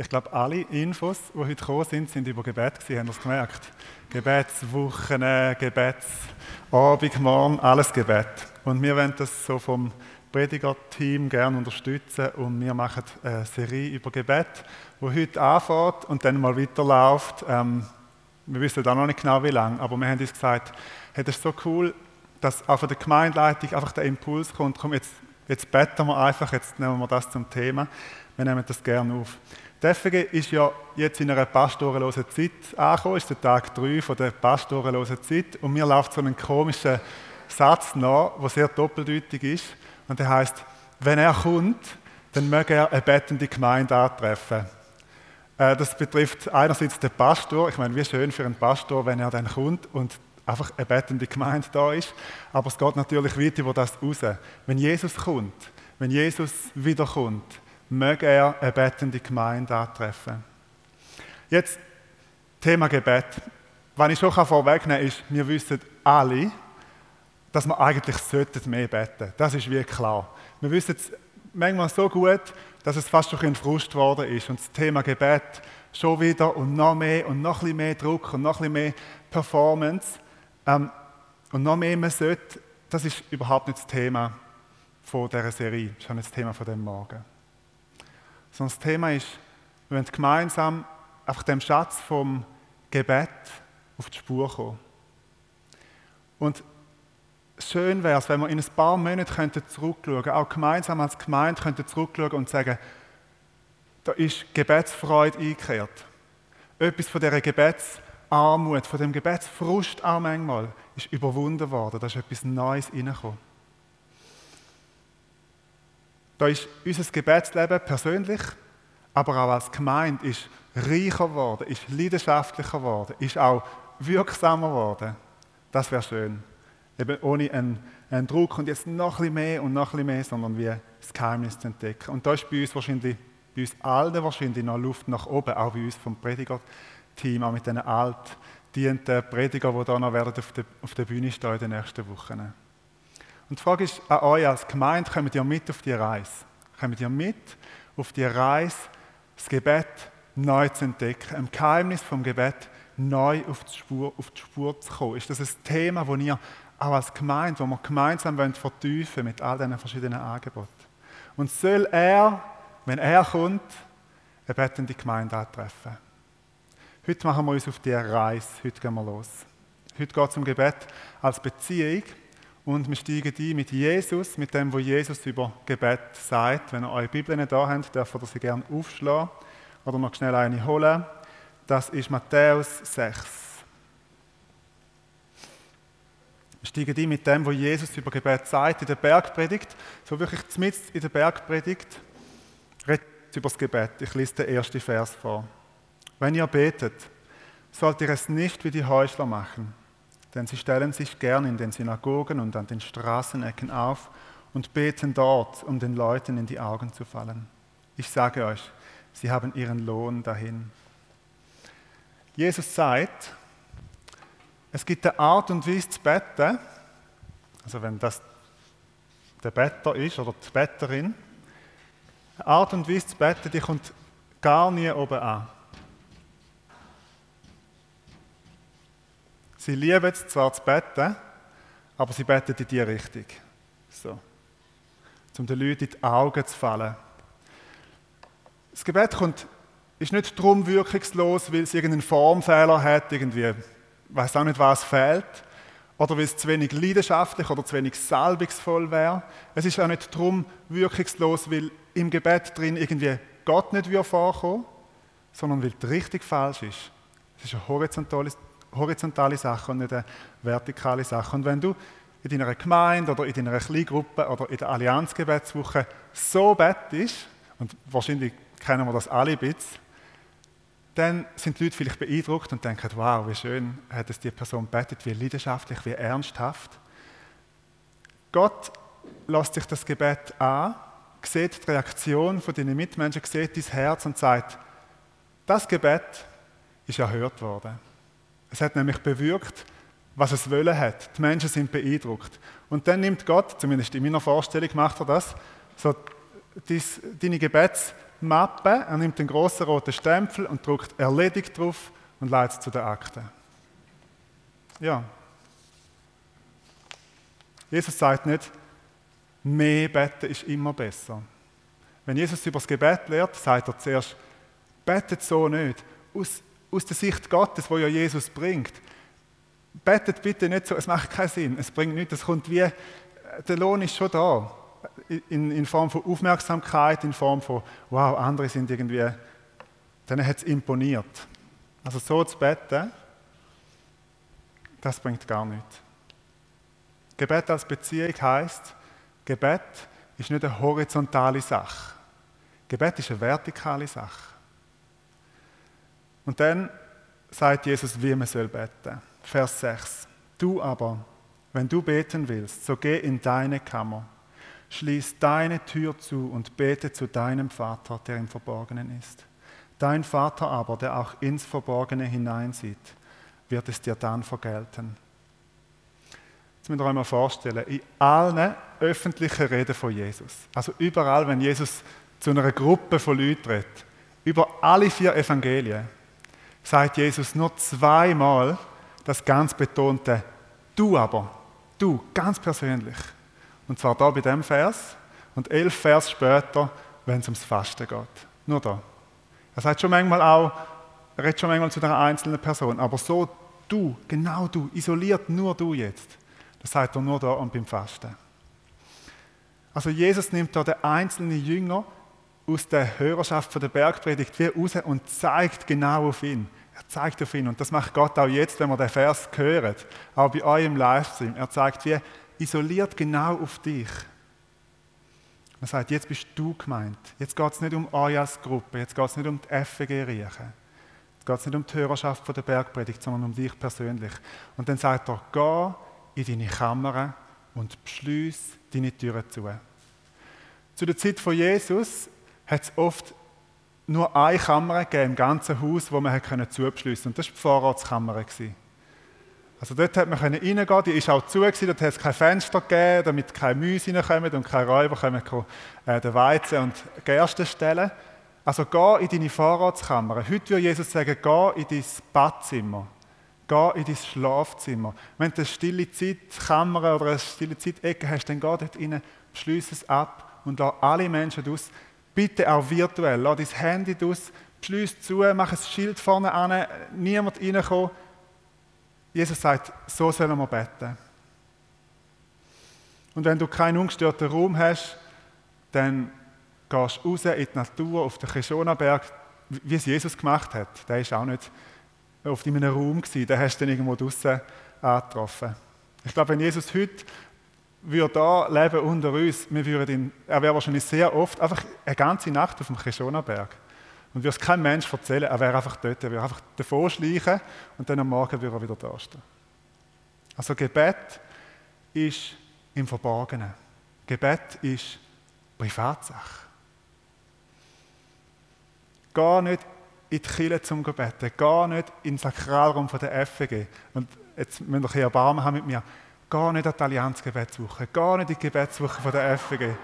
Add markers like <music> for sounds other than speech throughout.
Ich glaube, alle Infos, die heute gekommen sind, sind über Gebet gewesen. Haben ihr es gemerkt? Gebetswochen, Gebetsabend, Morgen, alles Gebet. Und wir wollen das so vom Prediger-Team gerne unterstützen und wir machen eine Serie über Gebet, die heute anfängt und dann mal weiterläuft. Ähm, wir wissen auch noch nicht genau, wie lange, aber wir haben uns gesagt, hey, das ist so cool, dass auch von der Gemeindeleitung einfach der Impuls kommt, komm, jetzt, jetzt beten wir einfach, jetzt nehmen wir das zum Thema. Wir nehmen das gerne auf. Die FG ist ja jetzt in einer pastorenlosen Zeit angekommen, ist der Tag 3 von der pastorenlosen Zeit und mir läuft so ein komischer Satz nach, der sehr doppeldeutig ist und der heißt, wenn er kommt, dann möge er eine bettende Gemeinde antreffen. Äh, das betrifft einerseits den Pastor. Ich meine, wie schön für einen Pastor, wenn er dann kommt und einfach eine bettende Gemeinde da ist. Aber es geht natürlich weit über das raus. Wenn Jesus kommt, wenn Jesus wiederkommt, möge er eine bettende Gemeinde antreffen. Jetzt Thema Gebet. Was ich schon vorwegnehmen kann, ist, wir wissen alle, dass wir eigentlich mehr beten sollten. Das ist wie klar. Wir wissen es manchmal so gut, dass es fast schon ein Frust geworden ist. Und das Thema Gebet schon wieder und noch mehr und noch ein mehr Druck und noch ein mehr Performance. Ähm, und noch mehr man sollte, das ist überhaupt nicht das Thema von dieser Serie, das ist auch nicht das Thema von dem Morgen. Sondern das Thema ist, wir wollen gemeinsam einfach dem Schatz vom Gebet auf die Spur kommen. Und schön wäre es, wenn wir in ein paar Monaten zurückschauen könnten, auch gemeinsam als Gemeinde könnten zurückschauen und sagen, da ist Gebetsfreude eingekehrt. Etwas von dieser Gebetsarmut, von dem Gebetsfrust auch manchmal, ist überwunden worden. Da ist etwas Neues reingekommen. Da ist unser Gebetsleben persönlich, aber auch als Gemeinde ist reicher geworden, ist leidenschaftlicher geworden, ist auch wirksamer geworden. Das wäre schön. Eben ohne einen, einen, Druck und jetzt noch ein bisschen mehr und noch ein bisschen mehr, sondern wie das Geheimnis zu entdecken. Und da ist bei uns wahrscheinlich, bei uns allen wahrscheinlich noch Luft nach oben, auch bei uns vom Prediger-Team, auch mit diesen altdienten Prediger, die da noch werden auf der, auf der Bühne stehen in den nächsten Wochen. Und die Frage ist an euch als Gemeinde, kommt ihr mit auf die Reise? Kommt ihr mit auf die Reise, das Gebet neu zu entdecken, im Geheimnis vom Gebet neu auf die Spur, auf die Spur zu kommen? Ist das ein Thema, das ihr auch als Gemeinde, wo wir gemeinsam wollen vertiefen mit all diesen verschiedenen Angeboten. Und soll er, wenn er kommt, eine bettende Gemeinde antreffen. Heute machen wir uns auf die Reise, heute gehen wir los. Heute geht es um Gebet als Beziehung und wir steigen ein mit Jesus, mit dem, was Jesus über Gebet sagt. Wenn ihr eure Bibeln da habt, dürft ihr sie gerne aufschlagen oder noch schnell eine holen. Das ist Matthäus 6. Wir steigen ein mit dem, was Jesus über Gebet sagt in der Bergpredigt. So wirklich zumindest in der Bergpredigt redet über das Gebet. Ich lese den ersten Vers vor. Wenn ihr betet, sollt ihr es nicht wie die Heuchler machen, denn sie stellen sich gern in den Synagogen und an den Straßenecken auf und beten dort, um den Leuten in die Augen zu fallen. Ich sage euch, sie haben ihren Lohn dahin. Jesus sagt, es gibt eine Art und Weise zu beten, also wenn das der Better ist oder die Betterin, eine Art und Weise zu beten, die kommt gar nie oben an. Sie lieben es zwar zu beten, aber sie beten in die Richtung. So. Um den Leuten in die Augen zu fallen. Das Gebet kommt, ist nicht darum wirkungslos, weil es irgendeinen Formfehler hat, irgendwie weiß auch nicht, was fehlt. Oder weil es zu wenig leidenschaftlich oder zu wenig salbungsvoll wäre. Es ist auch nicht darum wirkungslos, weil im Gebet drin irgendwie Gott nicht vorkommen sondern weil die Richtung falsch ist. Es ist eine horizontale, horizontale Sache und nicht eine vertikale Sache. Und wenn du in deiner Gemeinde oder in deiner Kleingruppe oder in der Allianzgebetswoche so bettest, und wahrscheinlich kennen wir das alle ein bisschen, dann sind die Leute vielleicht beeindruckt und denken, wow, wie schön hat es die Person betet, wie leidenschaftlich, wie ernsthaft. Gott lässt sich das Gebet an, sieht die Reaktion von deinen Mitmenschen, sieht dein Herz und sagt, das Gebet ist erhört worden. Es hat nämlich bewirkt, was es wollen hat. Die Menschen sind beeindruckt. Und dann nimmt Gott, zumindest in meiner Vorstellung macht er das, so deine Gebets Mappe, er nimmt den großen roten Stempel und drückt erledigt drauf und leitet es zu den Akten. Ja. Jesus sagt nicht, mehr beten ist immer besser. Wenn Jesus über das Gebet lehrt, sagt er zuerst, betet so nicht. Aus, aus der Sicht Gottes, wo ja Jesus bringt. Betet bitte nicht so, es macht keinen Sinn, es bringt nichts, es kommt wie, der Lohn ist schon da. In, in Form von Aufmerksamkeit, in Form von, wow, andere sind irgendwie, denen hat es imponiert. Also so zu beten, das bringt gar nichts. Gebet als Beziehung heißt, Gebet ist nicht eine horizontale Sache. Gebet ist eine vertikale Sache. Und dann sagt Jesus, wie man soll beten. Vers 6. Du aber, wenn du beten willst, so geh in deine Kammer, schließ deine Tür zu und bete zu deinem Vater, der im Verborgenen ist. Dein Vater aber, der auch ins Verborgene hineinsieht, wird es dir dann vergelten. Jetzt müsst ihr euch mal vorstellen, in allen öffentlichen Reden von Jesus, also überall, wenn Jesus zu einer Gruppe von Leuten redet, über alle vier Evangelien, sagt Jesus nur zweimal das ganz betonte Du aber, du, ganz persönlich. Und zwar da bei dem Vers und elf Vers später, wenn es ums Fasten geht. Nur da. Er sagt schon manchmal auch, er redet schon manchmal zu einer einzelnen Person, aber so du, genau du, isoliert nur du jetzt. Das sagt er nur da und beim Fasten. Also Jesus nimmt da den einzelnen Jünger aus der Hörerschaft von der Bergpredigt wie raus und zeigt genau auf ihn. Er zeigt auf ihn und das macht Gott auch jetzt, wenn wir den Vers hören, auch bei euch im Livestream. Er zeigt wie isoliert genau auf dich. Er sagt, jetzt bist du gemeint. Jetzt geht es nicht um euch als Gruppe, jetzt geht es nicht um die FG Riechen. Jetzt geht es nicht um die Hörerschaft von der Bergpredigt, sondern um dich persönlich. Und dann sagt er, geh in deine Kammer und beschließ deine Türen zu. Zu der Zeit von Jesus hat es oft nur eine Kammer gegeben im ganzen Haus, wo man zubeschliessen konnte. Und das war die Vorratskammer. Also dort hat man reingehen können, die war auch zu, dort hat es kein Fenster gegeben, damit keine Mäuse reinkommen und keine Räuber können äh, den Weizen und Gerste stellen. Also geh in deine Vorratskammer. Heute würde Jesus sagen, geh in dein Badzimmer. Geh in dein Schlafzimmer. Wenn du eine stille Zeitkammer oder eine stille Zeitecke hast, dann geh dort rein, beschließ es ab und lass alle Menschen aus. Bitte auch virtuell. Lass dein Handy aus, beschließ zu, mach ein Schild vorne an, niemand reinkommen. Jesus sagt, so sollen wir beten. Und wenn du keinen ungestörten Raum hast, dann gehst du raus in die Natur, auf den Keshona-Berg, wie es Jesus gemacht hat. Der ist auch nicht auf in einem Raum gewesen, den hast du dann irgendwo draußen angetroffen. Ich glaube, wenn Jesus heute würde da leben unter uns, wir würden ihn, er wäre wahrscheinlich sehr oft einfach eine ganze Nacht auf dem Keshona-Berg. Und würde es kein Mensch erzählen, er wäre einfach dort, er würde einfach davor schleichen und dann am Morgen würde er wieder da stehen. Also Gebet ist im Verborgenen. Gebet ist Privatsache. Gar nicht in die Kirche zum Gebeten. Geh nicht in den Sakralraum der FG. Und jetzt müsst ihr ein bisschen Erbarmen haben mit mir. Geh nicht an die Allianzgebetswoche. Geh nicht in die Gebetswoche der FG.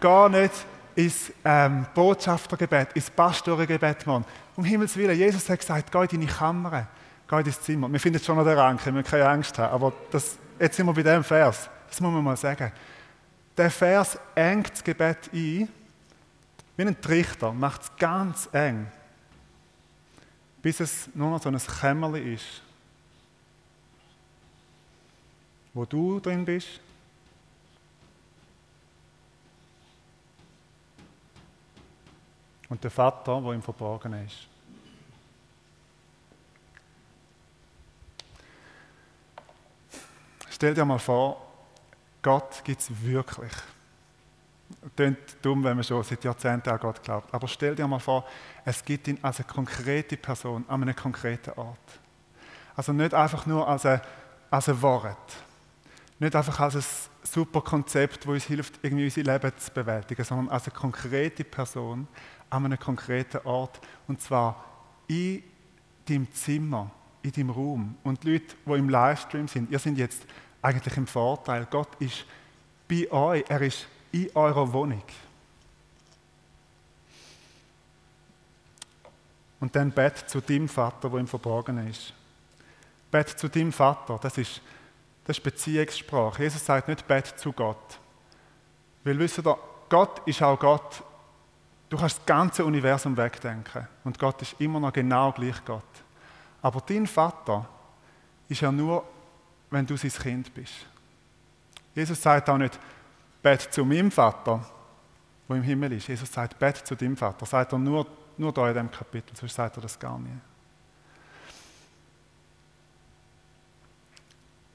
Geh nicht ins ähm, Botschaftergebet, ins Pastorengebet, Mann. Um Himmels Willen, Jesus hat gesagt, geh in deine Kammer, geh in dein Zimmer. Wir finden schon noch den Ranken, wir müssen keine Angst haben. Aber das, jetzt sind wir bei dem Vers. Das muss man mal sagen. Der Vers engt das Gebet ein, wie ein Trichter, macht es ganz eng bis es nur noch so ein Kämmerchen ist, wo du drin bist. Und der Vater, wo im Verborgenen ist. Stell dir mal vor, Gott gibt es wirklich. Klingt dumm, wenn man schon seit Jahrzehnten an Gott glaubt. Aber stell dir mal vor, es gibt ihn als eine konkrete Person, an einem konkreten Ort. Also nicht einfach nur als ein, als ein Wort. Nicht einfach als ein super Konzept, das uns hilft, irgendwie unser Leben zu bewältigen, sondern als eine konkrete Person an einem konkreten Ort. Und zwar in deinem Zimmer, in deinem Raum. Und die Leute, die im Livestream sind, ihr seid jetzt eigentlich im Vorteil. Gott ist bei euch, er ist in eurer Wohnung. Und dann bet zu dem Vater, wo im Verborgenen ist. Bet zu dem Vater, das ist, das ist Beziehungssprache. Jesus sagt nicht bet zu Gott. Weil wisst ihr, Gott ist auch Gott. Du kannst das ganze Universum wegdenken und Gott ist immer noch genau gleich Gott. Aber dein Vater ist ja nur, wenn du sein Kind bist. Jesus sagt auch nicht, bet zu meinem Vater, wo im Himmel ist. Jesus sagt, bet zu deinem Vater. Das sagt er nur, nur da in diesem Kapitel, sonst sagt er das gar nicht.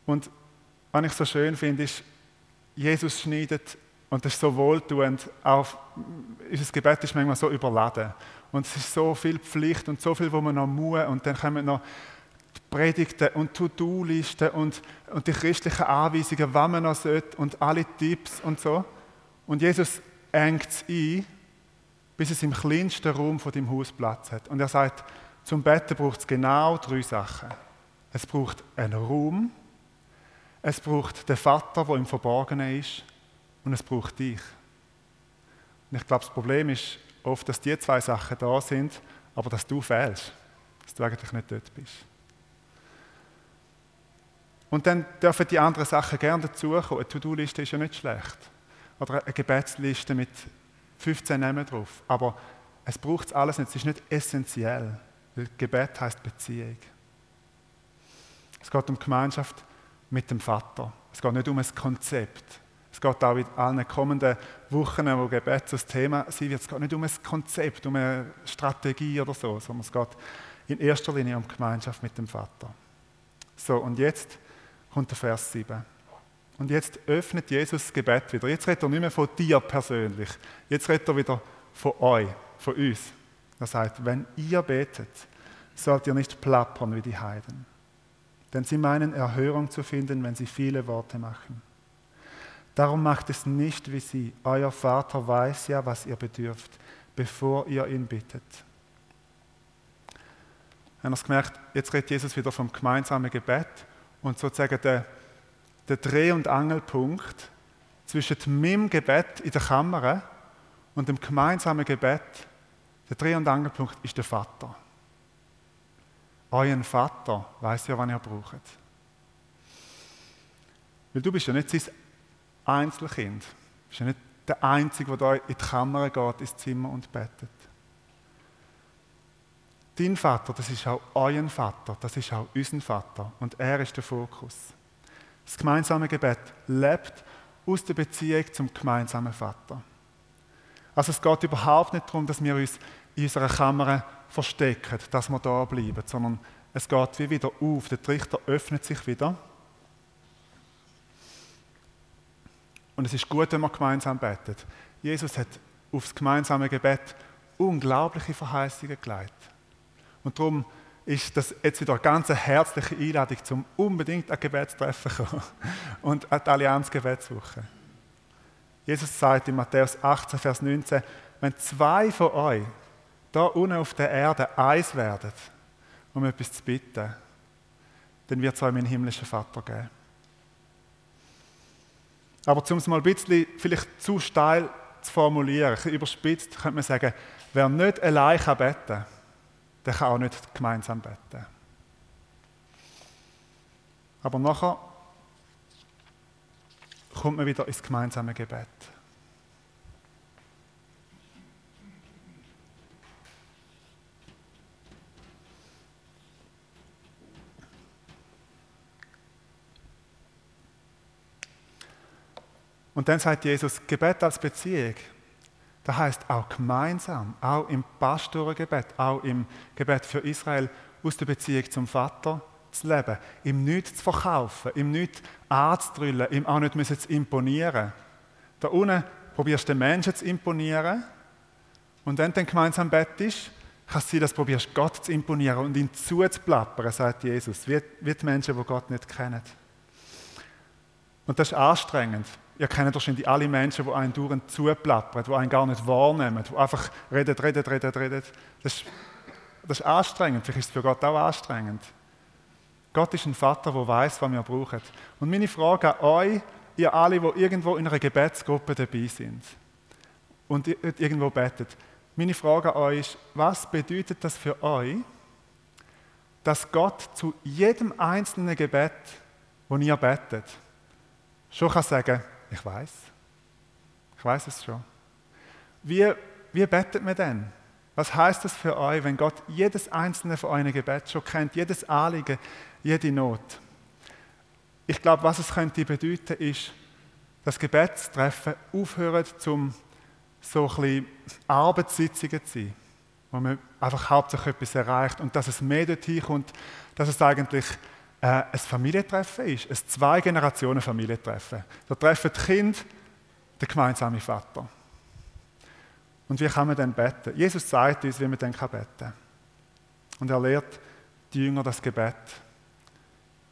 Und was ich so schön finde, ist, Jesus schneidet, und das ist so wohltuend, auch unser Gebet ist manchmal so überladen. Und es ist so viel Pflicht und so viel, wo man noch muss. Und dann kommen noch die Predigten und To-Do-Listen und, und die christlichen Anweisungen, was man noch sollte und alle Tipps und so. Und Jesus engt es ein, bis es im kleinsten Raum von dem Haus Platz hat. Und er sagt, zum Betten braucht es genau drei Sachen. Es braucht einen Raum, es braucht den Vater, der im Verborgenen ist, und es braucht dich. Und ich glaube, das Problem ist oft, dass die zwei Sachen da sind, aber dass du fehlst, dass du eigentlich nicht dort bist. Und dann dürfen die anderen Sachen gerne dazukommen. Eine To-Do-Liste ist ja nicht schlecht. Oder eine Gebetsliste mit 15 Namen drauf. Aber es braucht es alles nicht. Es ist nicht essentiell. Weil Gebet heißt Beziehung. Es geht um Gemeinschaft mit dem Vater. Es geht nicht um ein Konzept. Es geht auch in allen kommenden Wochen, wo Gebet das Thema sein wird, es geht nicht um ein Konzept, um eine Strategie oder so, sondern es geht in erster Linie um Gemeinschaft mit dem Vater. So, und jetzt kommt der Vers 7. Und jetzt öffnet Jesus das Gebet wieder. Jetzt redet er nicht mehr von dir persönlich. Jetzt redet er wieder von euch, von uns. Er sagt, wenn ihr betet, sollt ihr nicht plappern wie die Heiden. Denn sie meinen Erhörung zu finden, wenn sie viele Worte machen. Darum macht es nicht wie sie. Euer Vater weiß ja, was ihr bedürft, bevor ihr ihn bittet. Haben Sie gemerkt, jetzt redet Jesus wieder vom gemeinsamen Gebet und sozusagen der, der Dreh- und Angelpunkt zwischen meinem Gebet in der Kammer und dem gemeinsamen Gebet, der Dreh- und Angelpunkt ist der Vater. Euer Vater weiß ja, wann ihr braucht. Weil du bist ja nicht sein Einzelkind. Du bist ja nicht der Einzige, der in die Kammer geht, ins Zimmer und betet. Dein Vater, das ist auch euer Vater, das ist auch unser Vater und er ist der Fokus. Das gemeinsame Gebet lebt aus der Beziehung zum gemeinsamen Vater. Also es geht überhaupt nicht darum, dass wir uns in unserer Kammer verstecken, dass wir da bleiben, sondern es geht wie wieder auf. Der Trichter öffnet sich wieder. Und es ist gut, wenn man gemeinsam betet. Jesus hat aufs gemeinsame Gebet unglaubliche Verheißungen geleitet. Und darum ist das jetzt wieder eine ganz herzliche Einladung, zum unbedingt ein Gebetstreffen zu kommen <laughs> und an die Allianz Gebetswoche. Jesus sagt in Matthäus 18, Vers 19, wenn zwei von euch da unten auf der Erde eins werden, um etwas zu bitten, dann wird es euch mein himmlischer Vater geben. Aber um es mal ein bisschen vielleicht zu steil zu formulieren, überspitzt, könnte man sagen, wer nicht allein beten kann, der kann auch nicht gemeinsam beten. Aber nachher kommt man wieder ins gemeinsame Gebet. Und dann sagt Jesus, Gebet als Beziehung. Das heißt auch gemeinsam, auch im Pastorengebet, auch im Gebet für Israel aus der Beziehung zum Vater zu leben, ihm nichts zu verkaufen, ihm nichts anzudrüllen, ihm auch nicht müssen zu imponieren. Da unten probierst du den Menschen zu imponieren und wenn du dann gemeinsam bettest, kann es sein, dass du probierst, Gott zu imponieren und ihn zuzuplappern, sagt Jesus, wie, wie die Menschen, die Gott nicht kennen. Und das ist anstrengend. Ihr kennt wahrscheinlich alle Menschen, die einen dauernd zuplappern, die einen gar nicht wahrnehmen, die einfach reden, reden, reden, reden. Das ist, das ist anstrengend. Vielleicht ist es für Gott auch anstrengend. Gott ist ein Vater, der weiß, was wir brauchen. Und meine Frage an euch, ihr alle, die irgendwo in einer Gebetsgruppe dabei sind und irgendwo betet, Meine Frage an euch ist, was bedeutet das für euch, dass Gott zu jedem einzelnen Gebet, wo ihr betet, schon kann sagen, ich weiß, ich weiß es schon. Wie, wie betet man denn? Was heißt das für euch, wenn Gott jedes einzelne von euren Gebet schon kennt, jedes Anliegen, jede Not? Ich glaube, was es könnte bedeuten, ist, dass Gebetstreffen aufhören, zum so ein Arbeitssitzungen zu sein, wo man einfach hauptsächlich etwas erreicht und dass es mehr dorthin kommt, dass es eigentlich äh, ein Familientreffen ist, ein Zwei-Generationen-Familientreffen. Da treffen die Kinder den gemeinsamen Vater. Und wie kann man dann beten? Jesus sagt uns, wie man dann beten kann. Und er lehrt die Jünger das Gebet.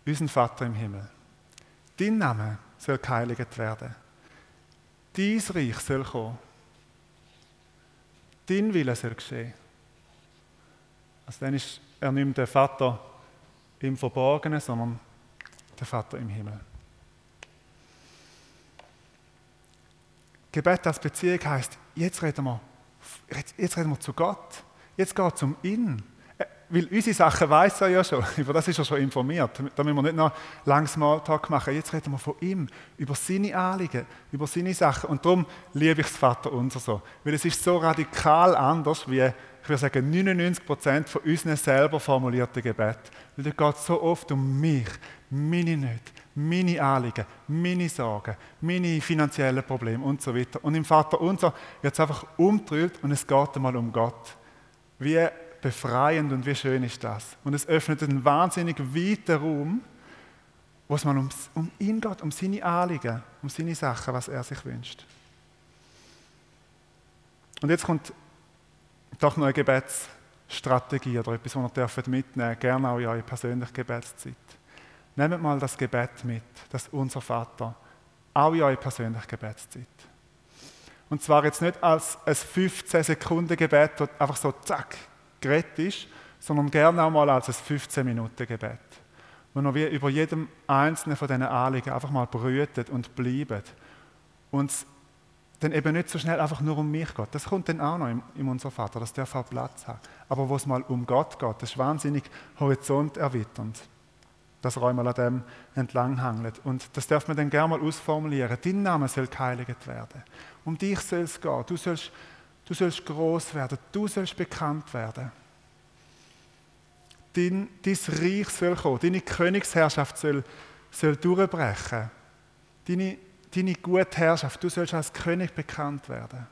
Unseren Vater im Himmel. Dein Name soll geheiligt werden. Dein Reich soll kommen. Dein Wille soll geschehen. Also dann ist er mehr der Vater im Verborgenen, sondern der Vater im Himmel. Gebet als Beziehung heißt, jetzt reden wir, jetzt, reden wir zu Gott. Jetzt geht es um ihn. Weil unsere Sachen weiß er ja schon, <laughs> über das ist er schon informiert. Da müssen wir nicht noch lang Smalltalk machen. Jetzt reden wir von ihm, über seine Anliegen, über seine Sachen. Und darum liebe ich das Vater unser so. Weil es ist so radikal anders, wie, ich würde sagen, 99 Prozent von unseren selber formulierten Gebeten. Weil da geht es so oft um mich, meine Nöte, meine Anliegen, meine Sorgen, meine finanziellen Probleme und so weiter. Und im Vater unser wird es einfach umgedreht und es geht einmal um Gott. Wie befreiend und wie schön ist das. Und es öffnet einen wahnsinnig weiten Raum, wo es mal um, um ihn geht, um seine Anliegen, um seine Sachen, was er sich wünscht. Und jetzt kommt doch noch eine Gebetsstrategie oder etwas, was ihr mitnehmen dürft, gerne auch in eure persönliche Gebetszeit. Nehmt mal das Gebet mit, das unser Vater, auch in eure persönliche Gebetszeit. Und zwar jetzt nicht als ein 15-Sekunden-Gebet, das einfach so zack, geredet ist, sondern gerne auch mal als ein 15-Minuten-Gebet. Wo wir über jedem einzelnen von diesen Anliegen einfach mal brütet und bleiben. Und dann eben nicht so schnell einfach nur um mich geht. Das kommt dann auch noch in, in unser Vater, das darf auch Platz haben. Aber wo es mal um Gott geht, das ist wahnsinnig horizonterweiternd. Dass er einmal an dem entlang hangelt. Und das darf man dann gerne mal ausformulieren. Dein Name soll geheiligt werden. Um dich soll es gehen. Du sollst Du sollst groß werden, du sollst bekannt werden. Dein, dein Reich soll kommen, deine Königsherrschaft soll, soll durchbrechen. Deine, deine gute Herrschaft, du sollst als König bekannt werden.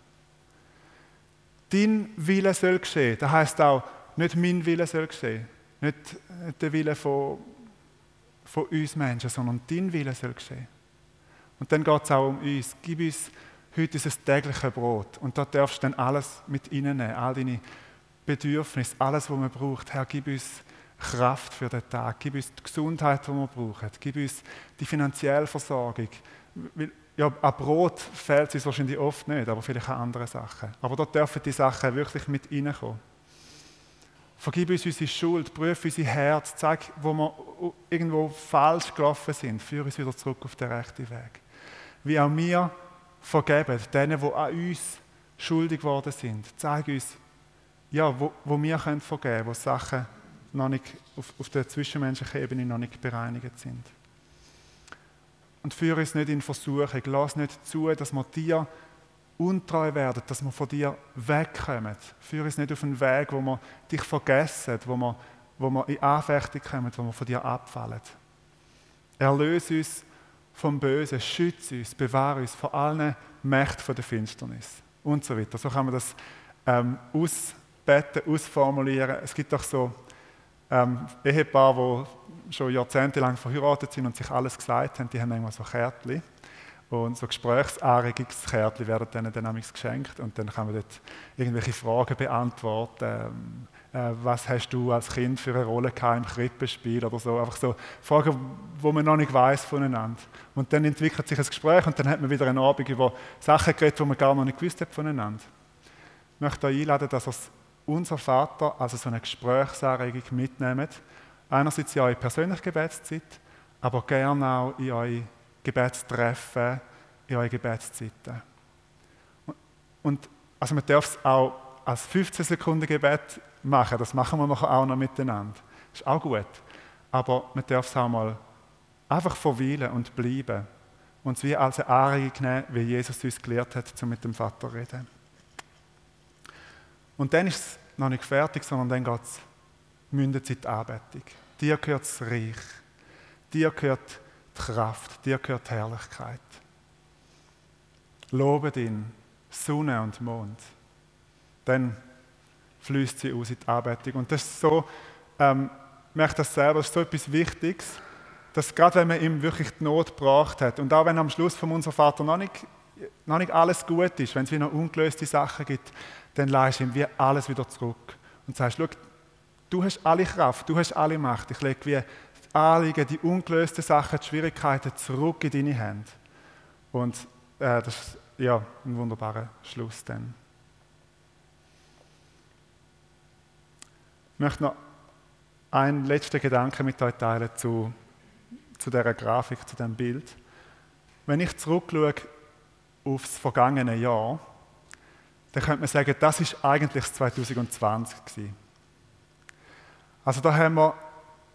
Dein Wille soll geschehen. Das heißt auch, nicht mein Wille soll geschehen. Nicht der Wille von, von uns Menschen, sondern dein Wille soll geschehen. Und dann geht es auch um uns. Gib uns heute ist es tägliche Brot. Und da darfst du dann alles mit reinnehmen, all deine Bedürfnisse, alles, was man braucht. Herr, gib uns Kraft für den Tag, gib uns die Gesundheit, die wir brauchen, gib uns die finanzielle Versorgung. Ja, an Brot fehlt es wahrscheinlich oft nicht, aber vielleicht an andere Sachen. Aber dort dürfen die Sachen wirklich mit reinkommen. Vergib uns unsere Schuld, prüfe unser Herz, zeig, wo wir irgendwo falsch gelaufen sind, führe uns wieder zurück auf den rechten Weg. Wie auch wir vergeben, denen, die an uns schuldig geworden sind. Zeig uns, ja, wo, wo wir können vergeben können, wo Sachen noch nicht auf, auf der zwischenmenschlichen Ebene noch nicht bereinigt sind. Und führe uns nicht in Versuchung. Lass nicht zu, dass wir dir untreu werden, dass wir von dir wegkommen. Führe uns nicht auf einen Weg, wo wir dich vergessen, wo wir, wo wir in Anfechtung kommen, wo wir von dir abfallen. Erlöse uns vom Bösen, schütze uns, bewahre uns vor allen Mächten der Finsternis und so weiter. So kann man das ähm, ausbeten, ausformulieren. Es gibt auch so ähm, Ehepaare, die schon jahrzehntelang verheiratet sind und sich alles gesagt haben, die haben manchmal so Kärtchen. Und so Gesprächsanregungskärtchen werden denen dann geschenkt und dann kann man dort irgendwelche Fragen beantworten. Ähm, äh, was hast du als Kind für eine Rolle gehabt im Krippenspiel oder so. Einfach so Fragen, die man noch nicht weiß voneinander. Und dann entwickelt sich ein Gespräch und dann hat man wieder einen Abend über Sachen geredet, die man gar noch nicht gewusst hat voneinander. Ich möchte euch einladen, dass ihr unser Vater also so eine Gesprächsanregung mitnehmt. Einerseits in eure persönliche Gebetszeit, aber gerne auch in eure Gebetstreffen, in eure Gebetszeiten. Und also man darf es auch als 15 Sekunden Gebet machen. Das machen wir nachher auch noch miteinander. Ist auch gut. Aber man darf es auch mal einfach verweilen und bleiben. Und es wie als eine Anregung nehmen, wie Jesus uns gelehrt hat, um mit dem Vater zu reden. Und dann ist es noch nicht fertig, sondern dann geht es, mündet in die Anbetung. Dir gehört das Reich. Dir gehört die Kraft. Dir gehört die Herrlichkeit. Lobe ihn, Sonne und Mond. Dann fließt sie aus in die Anbetung. Und das ist so, ähm, merke das selber, das ist so etwas Wichtiges, dass gerade wenn man ihm wirklich die Not gebracht hat und auch wenn am Schluss von unserem Vater noch nicht, noch nicht alles gut ist, wenn es wieder ungelöste Sachen gibt, dann leist ihm wie alles wieder zurück und sagst, schau, du hast alle Kraft, du hast alle Macht, ich lege wie Anliegen, die ungelösten Sachen, die Schwierigkeiten zurück in deine Hände. Und äh, das ist ja ein wunderbarer Schluss dann. Ich möchte noch einen letzten Gedanken mit euch teilen zu, zu dieser Grafik, zu diesem Bild. Wenn ich zurückschaue auf das vergangene Jahr, dann könnte man sagen, das ist eigentlich das 2020 gewesen. Also da haben wir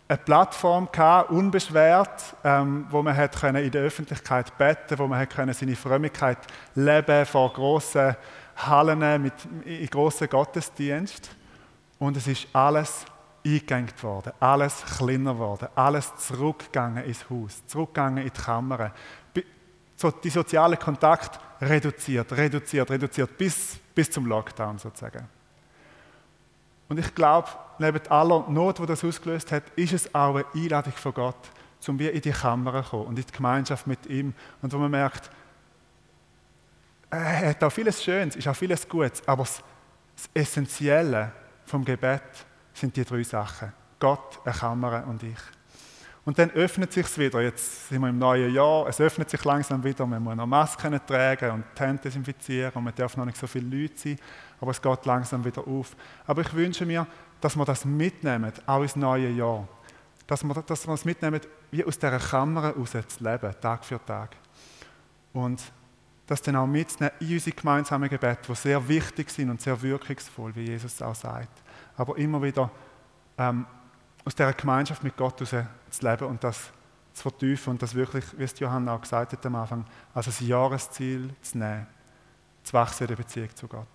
eine Plattform gehabt, unbeschwert, ähm, wo man hat können in der Öffentlichkeit beten, wo man hat können seine Frömmigkeit leben vor großen Hallen mit in großen Gottesdienst und es ist alles eingegangen worden, alles kleiner worden, alles zurückgegangen ins Haus, zurückgegangen in die Kammer. Die sozialen Kontakt reduziert, reduziert, reduziert bis, bis zum Lockdown sozusagen. Und ich glaube, neben aller Not, die das ausgelöst hat, ist es auch eine Einladung von Gott, um wir in die Kammer zu kommen und in die Gemeinschaft mit ihm. Und wo man merkt, er hat auch vieles Schönes, ist auch vieles Gutes, aber das Essentielle vom Gebet sind die drei Sachen. Gott, eine Kammer und ich. Und dann öffnet sich wieder. Jetzt sind wir im neuen Jahr. Es öffnet sich langsam wieder. Man muss noch Masken tragen und die Hände desinfizieren und man darf noch nicht so viele Leute sein. Aber es geht langsam wieder auf. Aber ich wünsche mir, dass wir das mitnehmen, auch ins neue Jahr. Dass wir, dass wir das mitnehmen, wie aus dieser Kammer raus zu leben, Tag für Tag. Und das dann auch mitzunehmen in unsere gemeinsamen Gebete, die sehr wichtig sind und sehr wirkungsvoll, wie Jesus auch sagt. Aber immer wieder ähm, aus dieser Gemeinschaft mit Gott zu leben und das zu vertiefen und das wirklich, wie es Johanna auch gesagt hat am Anfang, als ein Jahresziel zu nehmen, zu wachsen in der Beziehung zu Gott.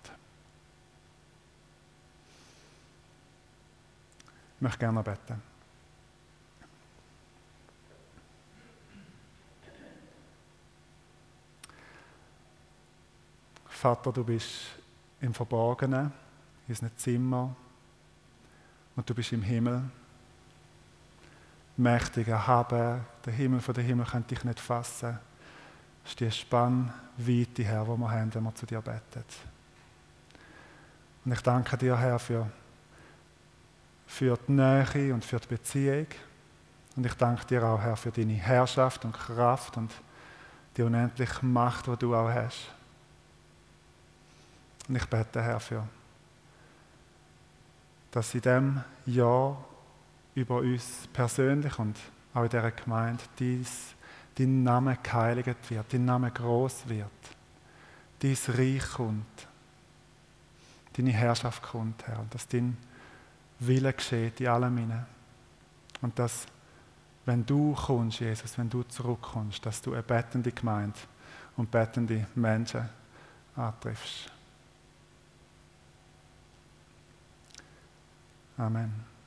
Ich möchte gerne beten. Vater, du bist im Verborgenen, in unserem Zimmer und du bist im Himmel mächtig erhaben. Der Himmel von der Himmel könnte dich nicht fassen. Das ist die Spannweite, Herr, die wir haben, wenn wir zu dir beten. Und ich danke dir, Herr, für, für die Nähe und für die Beziehung. Und ich danke dir auch, Herr, für deine Herrschaft und Kraft und die unendliche Macht, die du auch hast. Und ich bete, Herr, für, dass in diesem Jahr über uns persönlich und auch in dieser Gemeinde dies, dein Name geheiligt wird, dein Name groß wird, dein Reich kommt, deine Herrschaft kommt, Herr, und dass dein Wille geschieht in allem hinein. Und dass, wenn du kommst, Jesus, wenn du zurückkommst, dass du eine bettende Gemeinde und bettende Menschen antriffst. Amen.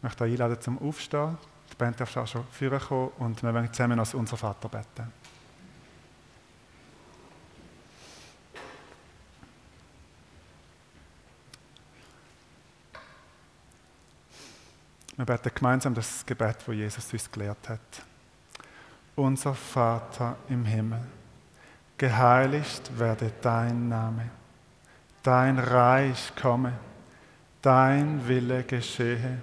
Ich möchte euch einladen zum Aufstehen. Die Band darf auch schon kommen und wir werden zusammen als unser Vater beten. Wir beten gemeinsam das Gebet, das Jesus uns gelehrt hat. Unser Vater im Himmel, geheiligt werde dein Name, dein Reich komme, dein Wille geschehe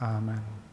Amen.